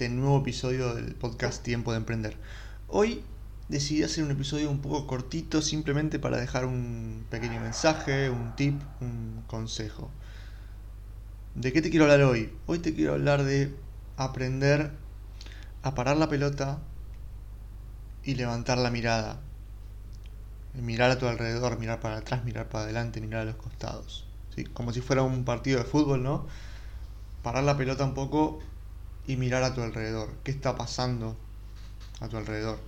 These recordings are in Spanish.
este nuevo episodio del podcast Tiempo de Emprender. Hoy decidí hacer un episodio un poco cortito simplemente para dejar un pequeño mensaje, un tip, un consejo. ¿De qué te quiero hablar hoy? Hoy te quiero hablar de aprender a parar la pelota y levantar la mirada. Mirar a tu alrededor, mirar para atrás, mirar para adelante, mirar a los costados. ¿sí? Como si fuera un partido de fútbol, ¿no? parar la pelota un poco y mirar a tu alrededor. ¿Qué está pasando a tu alrededor?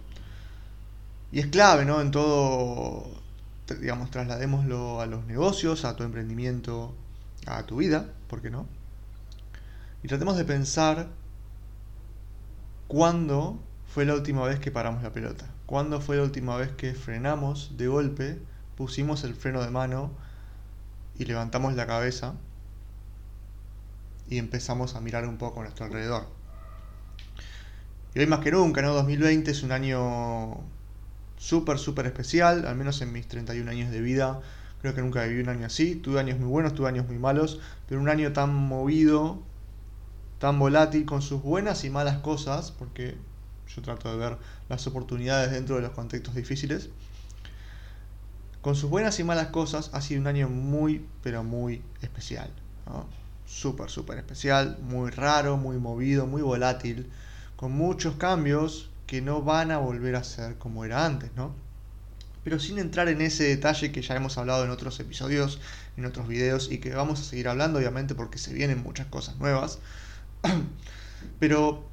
Y es clave, ¿no? En todo, digamos, trasladémoslo a los negocios, a tu emprendimiento, a tu vida, ¿por qué no? Y tratemos de pensar cuándo fue la última vez que paramos la pelota. ¿Cuándo fue la última vez que frenamos de golpe, pusimos el freno de mano y levantamos la cabeza y empezamos a mirar un poco a nuestro alrededor. Y hoy más que nunca, ¿no? 2020 es un año súper, súper especial, al menos en mis 31 años de vida. Creo que nunca viví un año así. Tuve años muy buenos, tuve años muy malos, pero un año tan movido, tan volátil, con sus buenas y malas cosas, porque yo trato de ver las oportunidades dentro de los contextos difíciles. Con sus buenas y malas cosas, ha sido un año muy, pero muy especial. ¿no? Súper, súper especial, muy raro, muy movido, muy volátil, con muchos cambios que no van a volver a ser como era antes, ¿no? Pero sin entrar en ese detalle que ya hemos hablado en otros episodios, en otros videos y que vamos a seguir hablando obviamente porque se vienen muchas cosas nuevas. Pero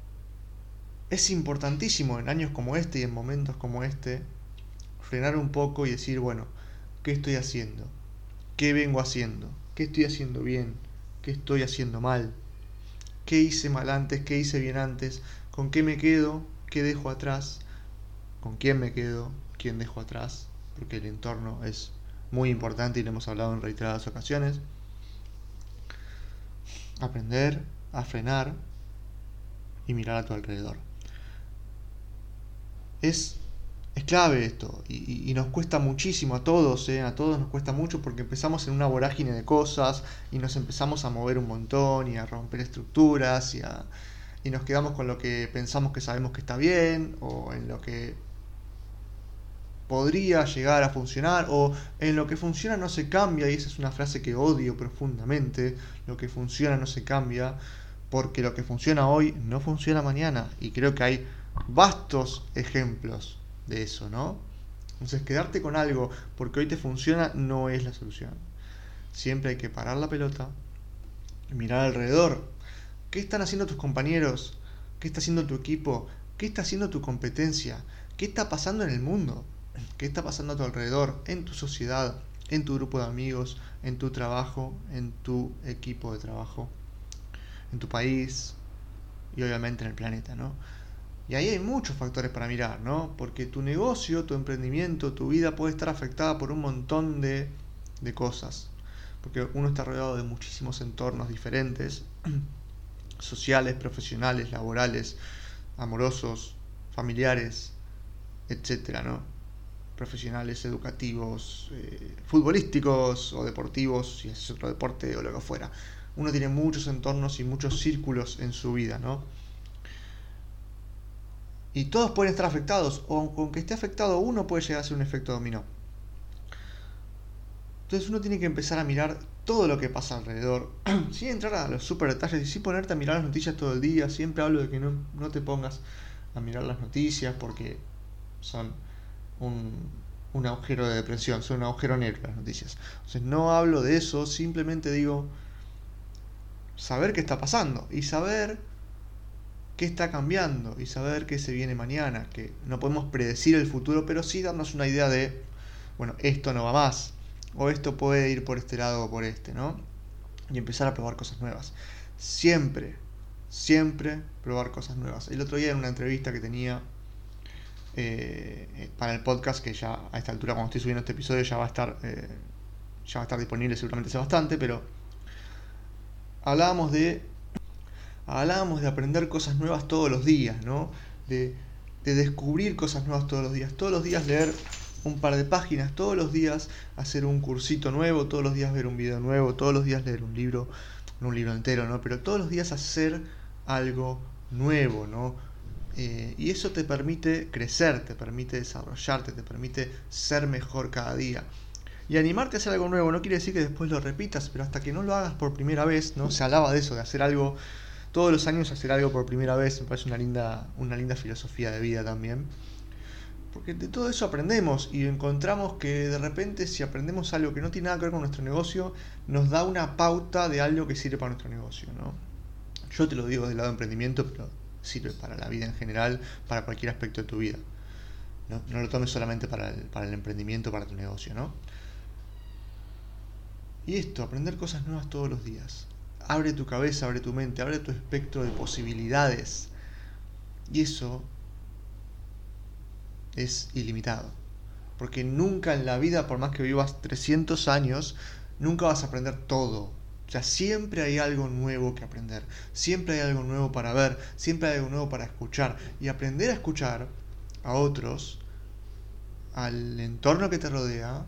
es importantísimo en años como este y en momentos como este frenar un poco y decir, bueno, ¿qué estoy haciendo? ¿Qué vengo haciendo? ¿Qué estoy haciendo bien? Qué estoy haciendo mal, qué hice mal antes, qué hice bien antes, con qué me quedo, qué dejo atrás, con quién me quedo, quién dejo atrás, porque el entorno es muy importante y lo hemos hablado en reiteradas ocasiones. Aprender a frenar y mirar a tu alrededor. Es es clave esto y, nos cuesta muchísimo a todos, ¿eh? a todos nos cuesta mucho porque empezamos en una vorágine de cosas y nos empezamos a mover un montón y a romper estructuras y, y nos quedamos con lo que pensamos que sabemos que está bien o en lo que podría llegar a funcionar o en lo que funciona no se cambia y esa es una frase que odio profundamente, lo que funciona no se cambia porque lo que funciona hoy no funciona mañana y creo que hay vastos ejemplos de eso, ¿no? Entonces, quedarte con algo porque hoy te funciona no es la solución. Siempre hay que parar la pelota, mirar alrededor. ¿Qué están haciendo tus compañeros? ¿Qué está haciendo tu equipo? ¿Qué está haciendo tu competencia? ¿Qué está pasando en el mundo? ¿Qué está pasando a tu alrededor? En tu sociedad, en tu grupo de amigos, en tu trabajo, en tu equipo de trabajo, en tu país y obviamente en el planeta, ¿no? Y ahí hay muchos factores para mirar, ¿no? Porque tu negocio, tu emprendimiento, tu vida puede estar afectada por un montón de, de cosas. Porque uno está rodeado de muchísimos entornos diferentes, sociales, profesionales, laborales, amorosos, familiares, etcétera, ¿no? Profesionales, educativos, eh, futbolísticos o deportivos, si es otro deporte o lo que fuera. Uno tiene muchos entornos y muchos círculos en su vida, ¿no? Y todos pueden estar afectados, o aunque esté afectado uno puede llegar a ser un efecto dominó. Entonces uno tiene que empezar a mirar todo lo que pasa alrededor, sin entrar a los super detalles y sin ponerte a mirar las noticias todo el día. Siempre hablo de que no, no te pongas a mirar las noticias porque son un, un agujero de depresión, son un agujero negro las noticias. Entonces no hablo de eso, simplemente digo saber qué está pasando y saber qué está cambiando y saber qué se viene mañana, que no podemos predecir el futuro, pero sí darnos una idea de, bueno, esto no va más, o esto puede ir por este lado o por este, ¿no? Y empezar a probar cosas nuevas. Siempre, siempre probar cosas nuevas. El otro día en una entrevista que tenía eh, para el podcast, que ya a esta altura cuando estoy subiendo este episodio ya va a estar, eh, ya va a estar disponible seguramente hace bastante, pero hablábamos de hablábamos de aprender cosas nuevas todos los días, ¿no? De, descubrir cosas nuevas todos los días. Todos los días leer un par de páginas, todos los días hacer un cursito nuevo, todos los días ver un video nuevo, todos los días leer un libro, un libro entero, ¿no? Pero todos los días hacer algo nuevo, ¿no? Eh, y eso te permite crecer, te permite desarrollarte, te permite ser mejor cada día. Y animarte a hacer algo nuevo no quiere decir que después lo repitas, pero hasta que no lo hagas por primera vez, ¿no? Se alaba de eso, de hacer algo, todos los años hacer algo por primera vez, me parece una linda, una linda filosofía de vida también. Porque de todo eso aprendemos y encontramos que de repente si aprendemos algo que no tiene nada que ver con nuestro negocio, nos da una pauta de algo que sirve para nuestro negocio, ¿no? Yo te lo digo del lado de emprendimiento, pero sirve para la vida en general, para cualquier aspecto de tu vida. No, lo tomes solamente para el, para el emprendimiento, para tu negocio, ¿no? Y esto, aprender cosas nuevas todos los días. Abre tu cabeza, abre tu mente, abre tu espectro de posibilidades. Y eso es ilimitado. Porque nunca en la vida, por más que vivas 300 años, nunca vas a aprender todo. O sea, siempre hay algo nuevo que aprender. Siempre hay algo nuevo para ver. Siempre hay algo nuevo para escuchar. Y aprender a escuchar a otros, al entorno que te rodea,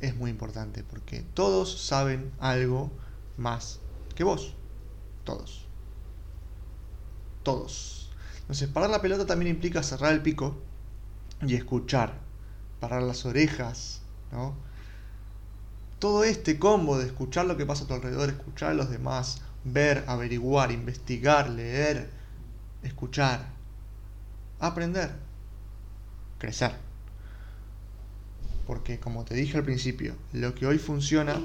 es muy importante porque todos saben algo más que vos. Todos. Todos. Entonces, parar la pelota también implica cerrar el pico y escuchar. Parar las orejas, ¿no? Todo este combo de escuchar lo que pasa a tu alrededor, escuchar a los demás, ver, averiguar, investigar, leer, escuchar, aprender, crecer. Porque como te dije al principio, lo que hoy funciona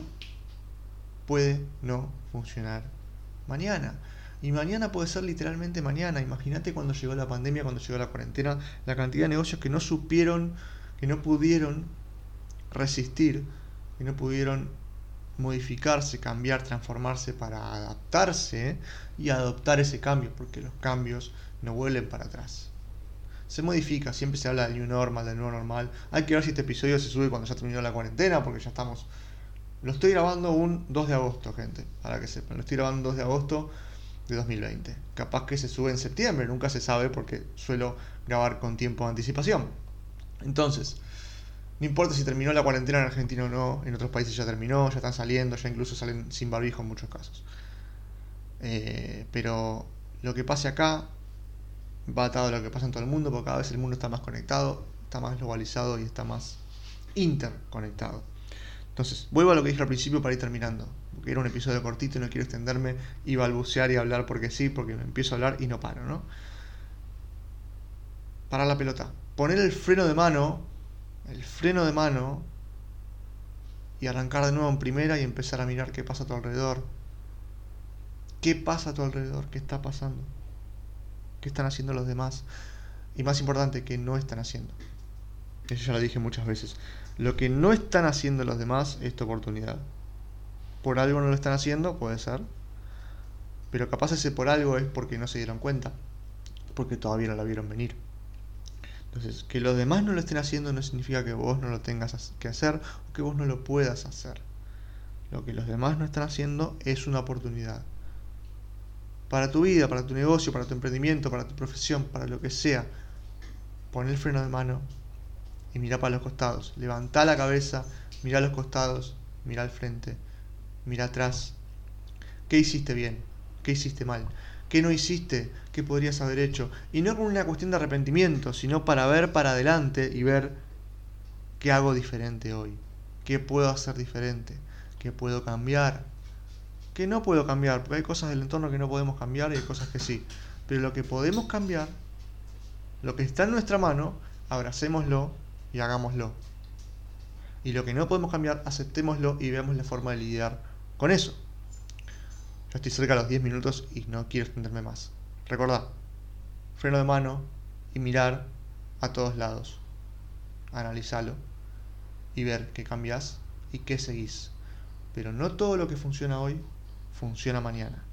puede no funcionar mañana. Y mañana puede ser literalmente mañana. Imagínate cuando llegó la pandemia, cuando llegó la cuarentena, la cantidad de negocios que no supieron, que no pudieron resistir, que no pudieron modificarse, cambiar, transformarse para adaptarse y adoptar ese cambio, porque los cambios no vuelven para atrás se modifica, siempre se habla del new normal, del nuevo normal. Hay que ver si este episodio se sube cuando ya terminó la cuarentena, porque ya estamos... Lo estoy grabando un 2 de agosto, gente, para que sepan. Lo estoy grabando un 2 de agosto de 2020. Capaz que se sube en septiembre, nunca se sabe porque suelo grabar con tiempo de anticipación. Entonces, no importa si terminó la cuarentena en Argentina o no, en otros países ya terminó, ya están saliendo, ya incluso salen sin barbijo en muchos casos. Eh, pero lo que pase acá va atado a lo que pasa en todo el mundo, porque cada vez el mundo está más conectado, está más globalizado y está más interconectado. Entonces, vuelvo a lo que dije al principio para ir terminando, porque era un episodio cortito y no quiero extenderme y balbucear y hablar porque sí, porque me empiezo a hablar y no paro, ¿no? Parar la pelota. Poner el freno de mano, el freno de mano, y arrancar de nuevo en primera y empezar a mirar qué pasa a tu alrededor. ¿Qué pasa a tu alrededor? ¿Qué está pasando? qué están haciendo los demás y más importante, qué no están haciendo. Eso ya lo dije muchas veces. Lo que no están haciendo los demás es tu oportunidad. Por algo no lo están haciendo, puede ser. Pero capaz ese por algo es porque no se dieron cuenta. Porque todavía no la vieron venir. Entonces, que los demás no lo estén haciendo no significa que vos no lo tengas que hacer o que vos no lo puedas hacer. Lo que los demás no están haciendo es una oportunidad para tu vida, para tu negocio, para tu emprendimiento, para tu profesión, para lo que sea. Pon el freno de mano y mira para los costados. Levanta la cabeza, mira a los costados, mira al frente, mira atrás. ¿Qué hiciste bien? ¿Qué hiciste mal? ¿Qué no hiciste? ¿Qué podrías haber hecho? Y no con una cuestión de arrepentimiento, sino para ver para adelante y ver qué hago diferente hoy. ¿Qué puedo hacer diferente? ¿Qué puedo cambiar? que no puedo cambiar, porque hay cosas del entorno que no podemos cambiar y hay cosas que sí. Pero lo que podemos cambiar, lo que está en nuestra mano, abracémoslo y hagámoslo. Y lo que no podemos cambiar, aceptémoslo y veamos la forma de lidiar con eso. Yo estoy cerca de los 10 minutos y no quiero extenderme más. Recordá, freno de mano y mirar a todos lados. Analizalo y ver qué cambias y qué seguís. Pero no todo lo que funciona hoy funciona mañana.